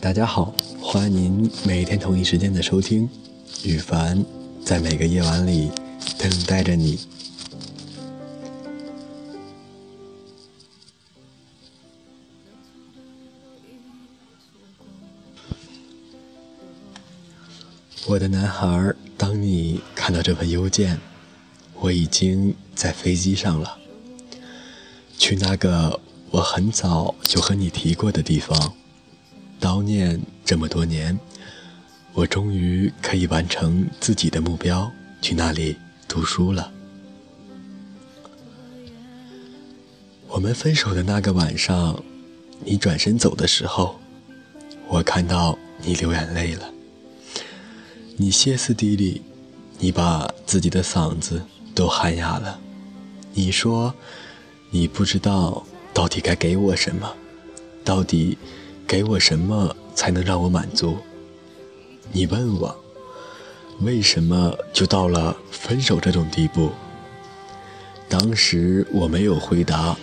大家好，欢迎您每天同一时间的收听，羽凡在每个夜晚里等待着你。我的男孩，当你看到这份邮件，我已经在飞机上了，去那个我很早就和你提过的地方。悼念这么多年，我终于可以完成自己的目标，去那里读书了。我们分手的那个晚上，你转身走的时候，我看到你流眼泪了。你歇斯底里，你把自己的嗓子都喊哑了。你说，你不知道到底该给我什么，到底给我什么才能让我满足？你问我，为什么就到了分手这种地步？当时我没有回答，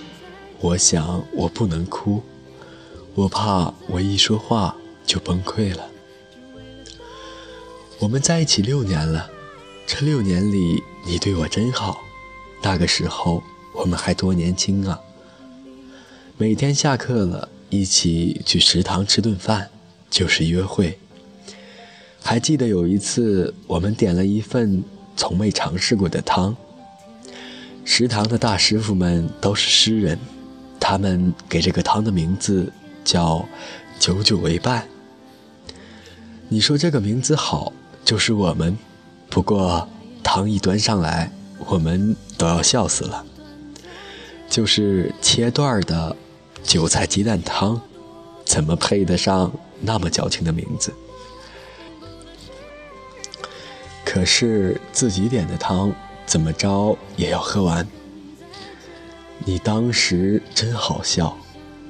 我想我不能哭，我怕我一说话就崩溃了。我们在一起六年了，这六年里你对我真好。那个时候我们还多年轻啊！每天下课了，一起去食堂吃顿饭，就是约会。还记得有一次，我们点了一份从未尝试过的汤。食堂的大师傅们都是诗人，他们给这个汤的名字叫“久久为伴”。你说这个名字好。就是我们，不过汤一端上来，我们都要笑死了。就是切段的韭菜鸡蛋汤，怎么配得上那么矫情的名字？可是自己点的汤，怎么着也要喝完。你当时真好笑，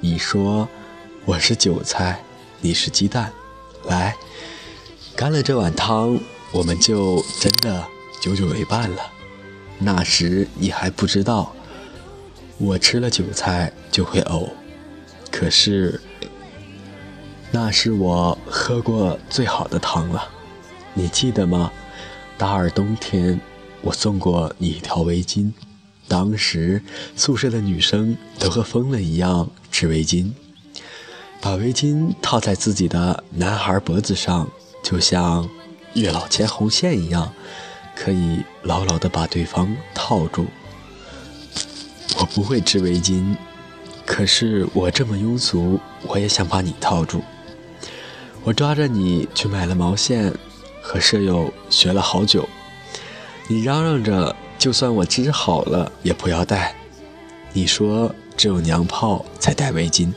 你说我是韭菜，你是鸡蛋，来。干了这碗汤，我们就真的久久为伴了。那时你还不知道，我吃了韭菜就会呕。可是，那是我喝过最好的汤了。你记得吗？大二冬天，我送过你一条围巾。当时宿舍的女生都和疯了一样织围巾，把围巾套在自己的男孩脖子上。就像月老牵红线一样，可以牢牢地把对方套住。我不会织围巾，可是我这么庸俗，我也想把你套住。我抓着你去买了毛线，和舍友学了好久。你嚷嚷着，就算我织好了也不要戴。你说只有娘炮才戴围巾。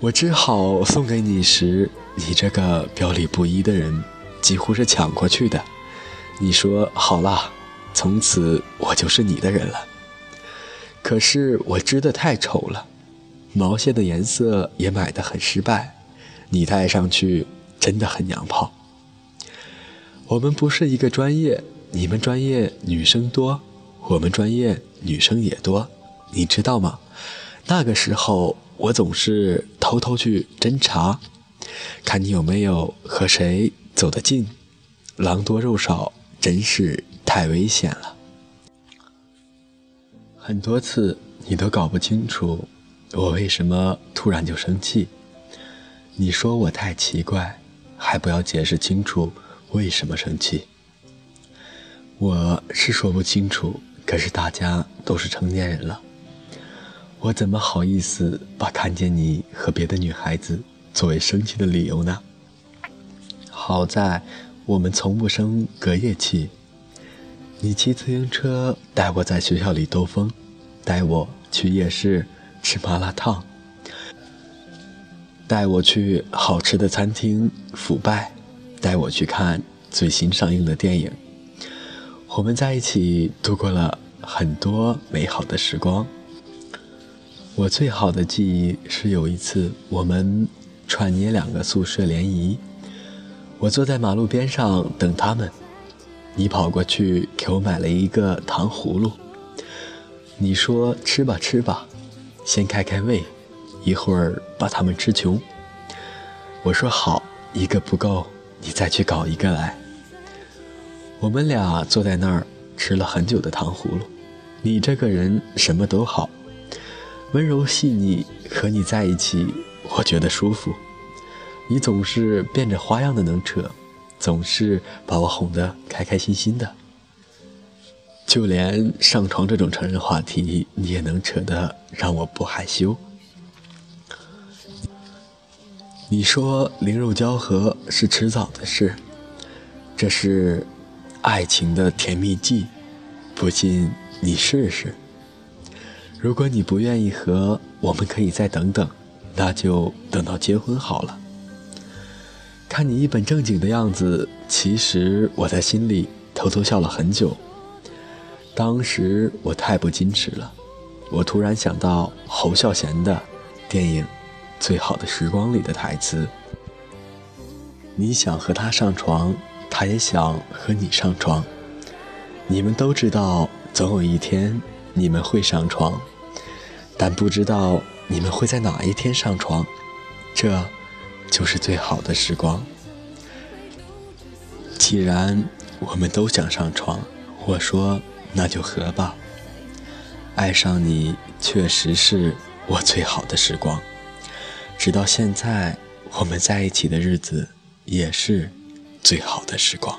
我织好送给你时。你这个表里不一的人，几乎是抢过去的。你说好啦，从此我就是你的人了。可是我织的太丑了，毛线的颜色也买的很失败，你戴上去真的很娘炮。我们不是一个专业，你们专业女生多，我们专业女生也多，你知道吗？那个时候我总是偷偷去侦查。看你有没有和谁走得近，狼多肉少，真是太危险了。很多次你都搞不清楚我为什么突然就生气，你说我太奇怪，还不要解释清楚为什么生气。我是说不清楚，可是大家都是成年人了，我怎么好意思把看见你和别的女孩子？作为生气的理由呢？好在我们从不生隔夜气。你骑自行车带我在学校里兜风，带我去夜市吃麻辣烫，带我去好吃的餐厅腐败，带我去看最新上映的电影。我们在一起度过了很多美好的时光。我最好的记忆是有一次我们。串捏两个宿舍联谊，我坐在马路边上等他们，你跑过去给我买了一个糖葫芦。你说吃吧吃吧，先开开胃，一会儿把他们吃穷。我说好，一个不够，你再去搞一个来。我们俩坐在那儿吃了很久的糖葫芦。你这个人什么都好，温柔细腻，和你在一起我觉得舒服。你总是变着花样的能扯，总是把我哄得开开心心的。就连上床这种成人话题，你也能扯得让我不害羞。你说灵肉交合是迟早的事，这是爱情的甜蜜剂，不信你试试。如果你不愿意和，我们可以再等等，那就等到结婚好了。看你一本正经的样子，其实我在心里偷偷笑了很久。当时我太不矜持了，我突然想到侯孝贤的电影《最好的时光》里的台词：“你想和他上床，他也想和你上床。你们都知道，总有一天你们会上床，但不知道你们会在哪一天上床。这，就是最好的时光。既然我们都想上床，我说。”那就和吧。爱上你确实是我最好的时光，直到现在，我们在一起的日子也是最好的时光。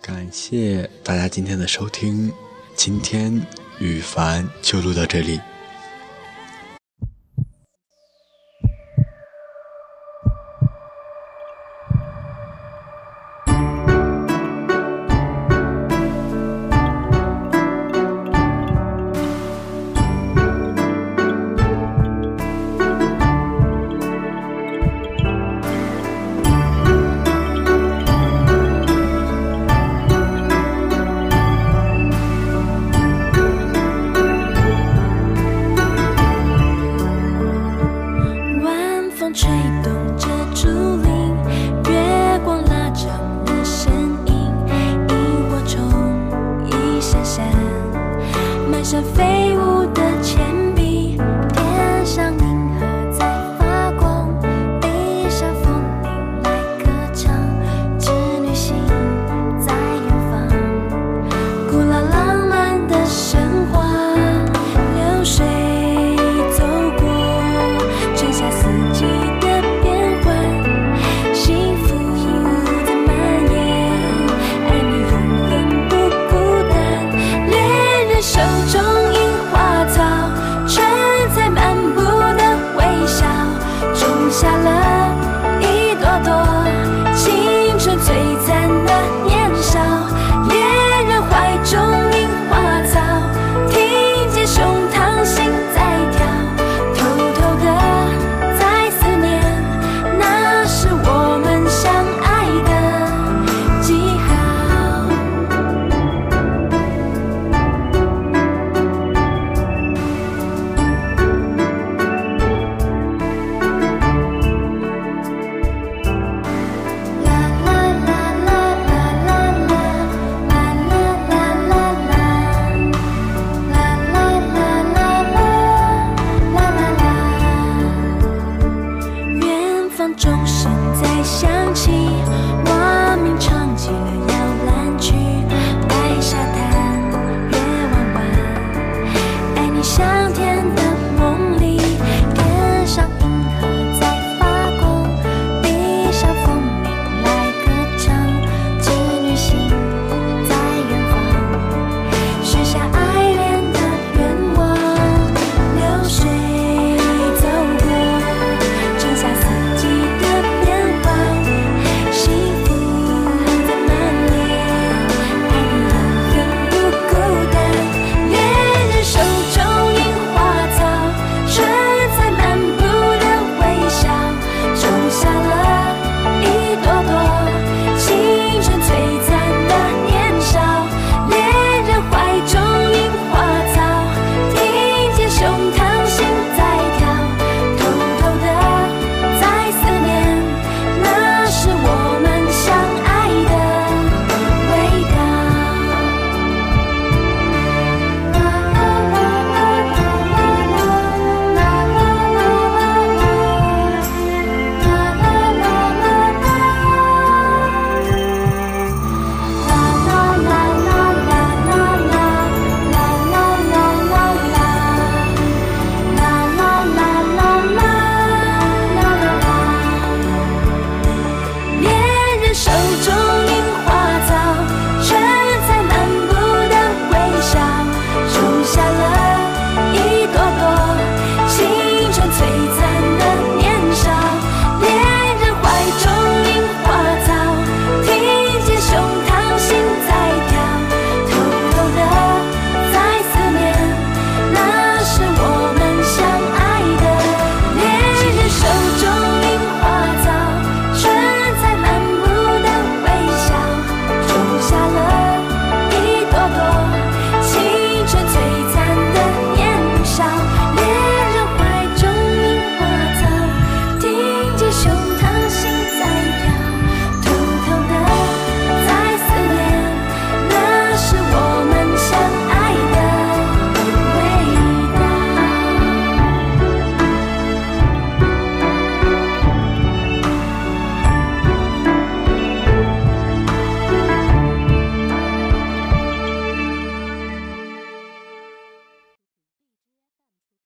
感谢大家今天的收听，今天羽凡就录到这里。